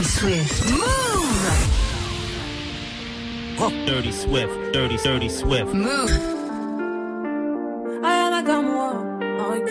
Dirty Swift. Move! Dirty Swift, Dirty, Dirty Swift. Move! Ayana moi, ok.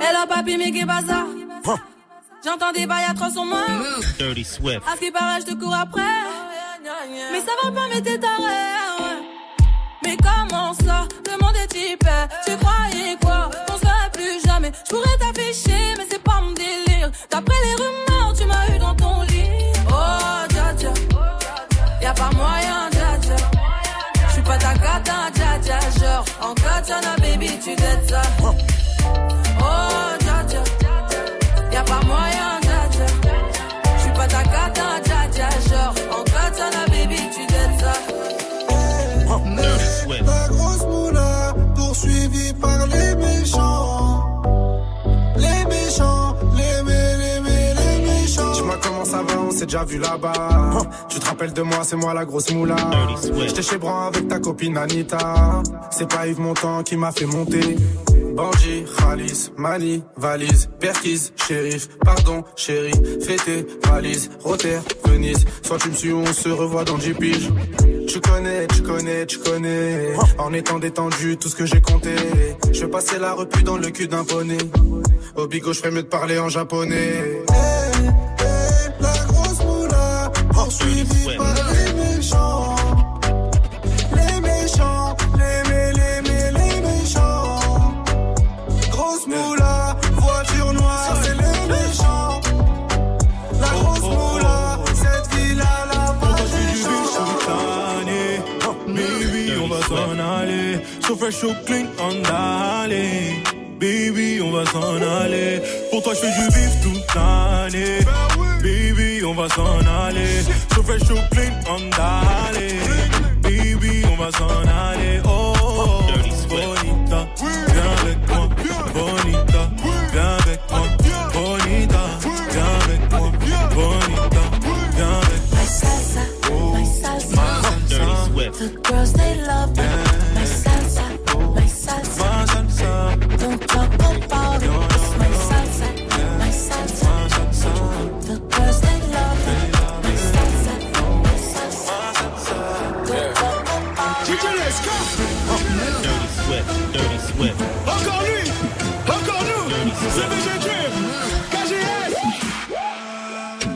Hello papi, mais qui bazar? J'entends des bails atroces sur moi. Move! Dirty Swift. À ce qui paraît, je te cours après. Mais ça va pas, mais t'es taré. ouais. Mais comment ça? Le monde est type. Tu croyais quoi? Qu'on se verrait plus jamais. Je pourrais t'afficher, mais c'est cata, dja dja. Genre, en katana, baby, tu t'aides ça. Oh, dja dja. Y'a pas moyen, dja dja. J'suis pas ta cata, dja dja. Genre, en katana, baby, tu t'aides ça. Dirty Swift. La grosse moula, poursuivie par les méchants. Les méchants, les mé, les mé, les méchants. Dis-moi comment ça va, on s'est déjà vu là-bas. Tu te rappelles de moi, c'est moi la grosse moula. J'étais chez Bran avec ta copine Anita. C'est pas Yves Montand qui m'a fait monter. Bandit, Khalis, Mani, valise, Perquise, shérif, pardon, chérie, fêté, valise, Rotter, Venise. Soit tu me suis, on se revoit dans 10 piges. Tu connais, tu connais, tu connais. En étant détendu, tout ce que j'ai compté. Je vais passer la repu dans le cul d'un poney. Au bigot, je ferais mieux de parler en japonais. Moula, poursuivie Ouais. par les méchants. Les méchants, les mé, les mé, les méchants. Grosse moula, voiture noire, c'est les méchants. La grosse moula, cette ville à la je des. Sultani Baby, on va s'en aller So fresh, so clean, on d'aller Baby, on va s'en aller Pour toi, je fais du vif toute l'année Baby, on va s'en aller. So fresh, so clean, on d'aller Baby, on va s'en aller. Oh, oh, oh, bonita Viens avec moi, bonita Viens avec moi, bonita Viens avec moi, bonita Viens avec moi. My salsa, my salsa. Dirty Swift. The girls they love me. My salsa,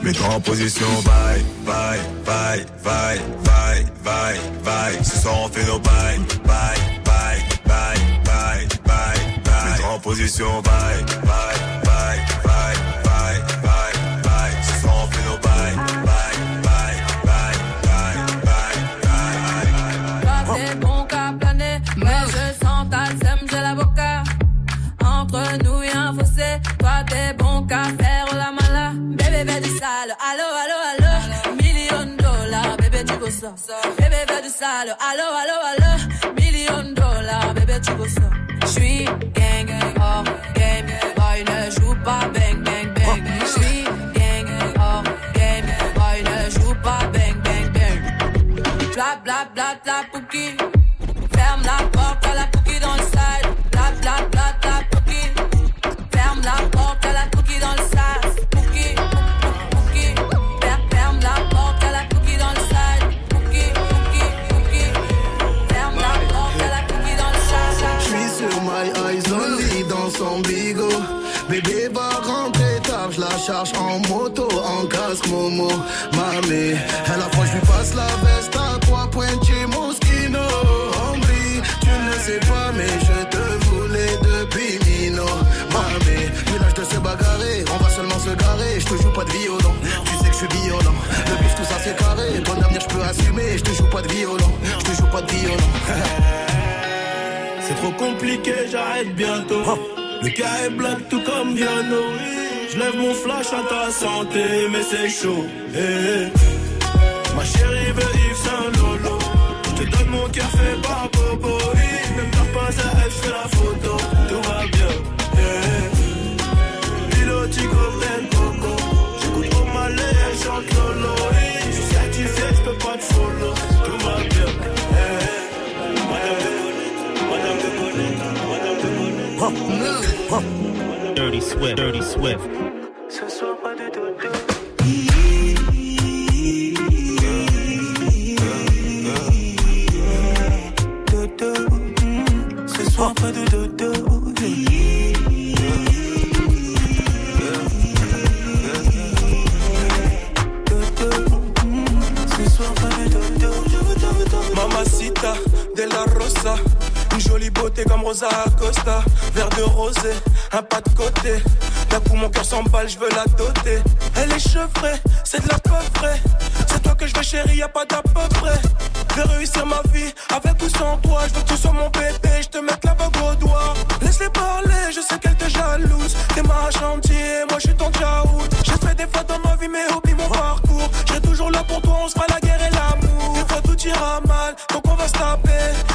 Mets-toi en position, bye, bye, bye, bye, bye, bye, bye. Ce soir on fait nos bails, bye, bye, bye, bye, bye, bye. Mets-toi en position, bye, bye, bye, bye, bye, bye, bye. Ça. Bébé fais du sale, allo allo allo. Million dollars, bébé tu veux ça. J'suis gang, hors game, boy ne joue pas bang bang bang. J'suis gang, hors game, boy ne joue pas bang bang bang. Bla bla bla bla pouki. Bébé va rentrer tard, j'la charge en moto, en casque Momo. Mamé, elle approche, lui passe la veste à trois points chez Moschino. Hombre, tu ne sais pas, mais je te voulais depuis Mino. Mamé, plus l'âge de se bagarrer, on va seulement se garer. Je te joue pas de violon, tu sais que je suis violent. Le bif, tout ça c'est carré, ton avenir je peux assumer. Je te joue pas de violon, je te joue pas de violon. C'est trop compliqué, j'arrête bientôt Le cas est black tout comme Viano. Je lève mon flash à ta santé mais c'est chaud. Eh, eh. Ma chérie veut Yves Saint Lolo. Je te donne mon cœur fait par Bobo Oui, Même t'as pas à fais la photo Swift, Dirty Swift. Ce soir, pas de dodo. soir de dodo. Mamacita de la Rosa, une jolie beauté comme Rosa Acosta, verre de rosé un pas de côté. D'un coup mon cœur s'emballe, je veux la doter. Elle est chevrée, c'est de la coffret. C'est toi que je veux chérie, y a pas d'à peu près. Je vais réussir ma vie avec ou sans toi. Je veux que mon bébé, je te mette la bague au doigt. Laisse-les parler, je sais qu'elle te jalouse. T'es ma chantier, moi je suis ton tchaout. J'ai fait des fois dans ma vie, mais oublie mon parcours. Serai toujours là pour toi, on se fera la guerre et l'amour. Des fois tout ira mal, donc on va se taper.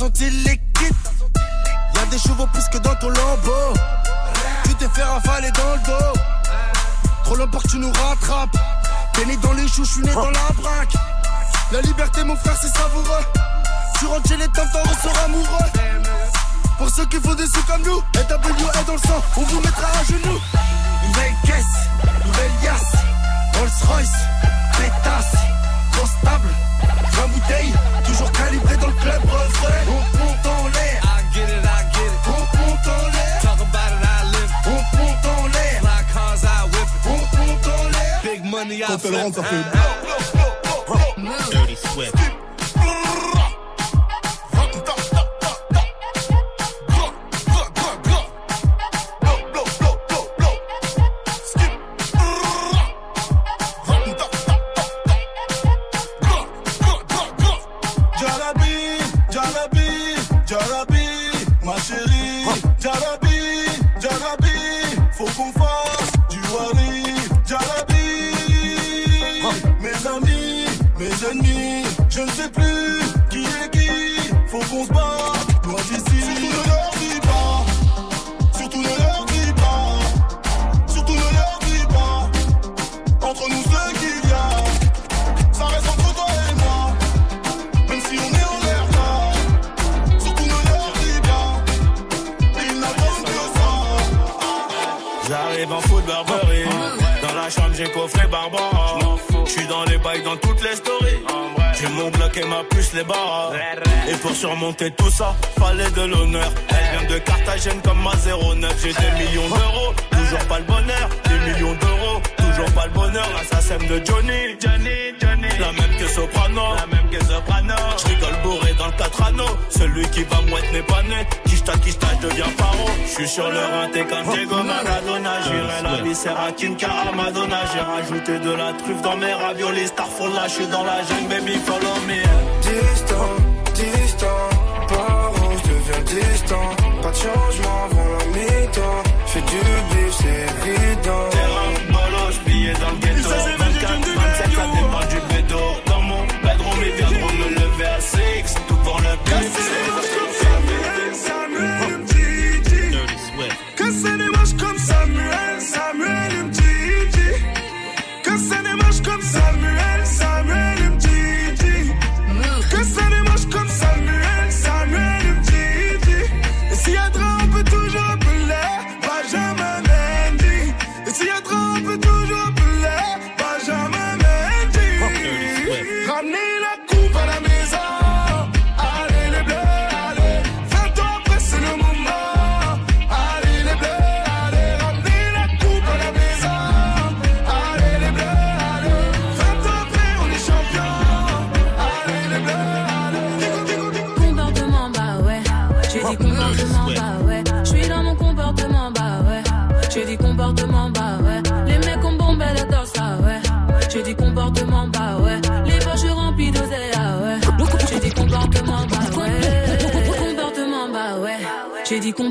L'équipe. Y'a des chevaux plus que dans ton lambeau. Tu t'es fait ravaler dans le dos. Trop long pour que tu nous rattrapes. T'es né dans les choux, je suis né dans la braque. La liberté, mon frère, c'est savoureux. Tu rentres chez les temps, t'en ressors amoureux. Pour ceux qui font des sous comme nous, et est dans le sang, on vous mettra à genoux. Nouvelle caisse, nouvelle yasse, Rolls Royce, l'air. Big money, I Quand elle flip rentre, ça it. fait Dirty Swift. Mes ennemis, je ne sais plus qui est qui. Faut qu'on se batte, loin d'ici. Surtout ne leur dis pas, surtout ne leur dis pas, surtout ne leur dis pas. Entre nous ce qu'il y a, ça reste entre toi et moi. Même si on est en l'air là, surtout ne leur dis pas. Ils n'attendent que ça. J'arrive en foot Burberry. La chambre, j'ai coffré Barbara. J'suis dans les bails dans toutes les stories. J'ai mon bloc et ma puce, les barres. Et pour surmonter tout ça, fallait de l'honneur. Elle vient de Carthagène comme ma 09. J'ai des millions d'euros, toujours pas le bonheur. Des millions d'euros, toujours pas le bonheur. L'assassin de Johnny. Johnny, Johnny. La même que Soprano. La même que Soprano. J'rigole bourré dans le 4 anneaux. Celui qui va mouette n'est pas né. Kishta, kishta, je deviens paro. J'suis sur le rinté comme Diego Maradona. J'irai la viscère à Kinka à Madonna. J'ai rajouté de la truffe dans mes raviolis. Starfall là, j'suis dans la jungle, baby, follow me. Distant, distant, par où je deviens distant. Pas de changement avant la mi-temps. Fais du bif, c'est évident.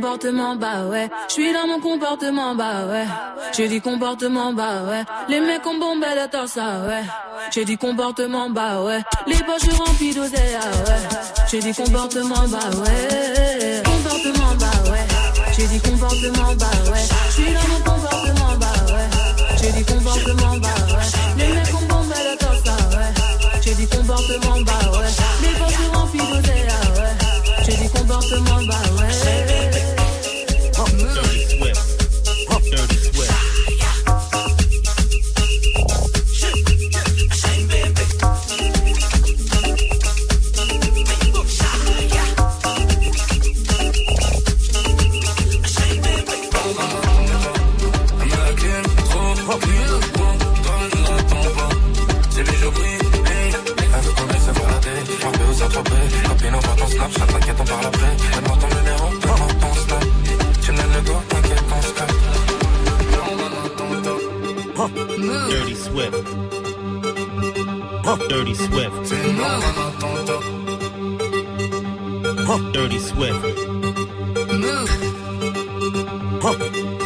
Comportement, bah ouais. Je suis dans mon comportement, bah ouais. J'ai dit comportement, bah ouais. Les mecs bombé le torse, ah ouais. J'ai dit comportement, bah ouais. Les poches remplies d'oseille, ah ouais. J'ai dit comportement, bah ouais. Comportement, bah ouais. J'ai dit comportement, bah ouais. Je suis dans mon comportement, bah ouais. J'ai dit comportement, bah ouais. Les mecs bombé le torse, ah ouais. J'ai dit comportement, bah ouais. Dirty Swift. Dirty Swift. C'est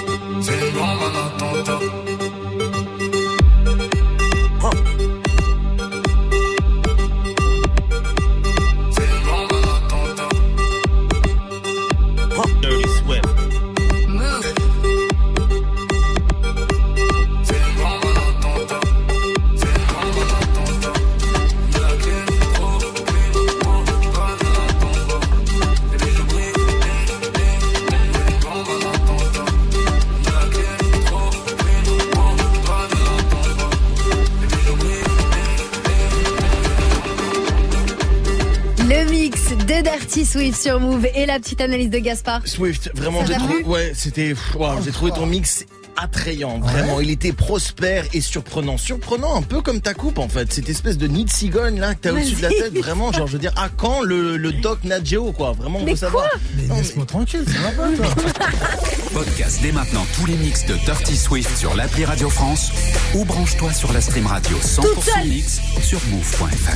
Swift sur Move et la petite analyse de Gaspard. Swift, vraiment, j'ai trouvé, ouais, c'était, waouh, j'ai trouvé ton mix attrayant, vraiment. Il était prospère et surprenant. Surprenant, un peu comme ta coupe, en fait. Cette espèce de nid de cigogne, là, que t'as au-dessus de la tête. Vraiment, genre, je veux dire, à quand le, le doc Nat Geo, quoi? Vraiment, on Mais veut savoir. Mais laisse-moi tranquille, ça va pas, toi Podcast dès maintenant tous les mix de Dirty Swift sur l'appli Radio France ou branche-toi sur la stream radio 100% Toute seule. mix sur move.fr.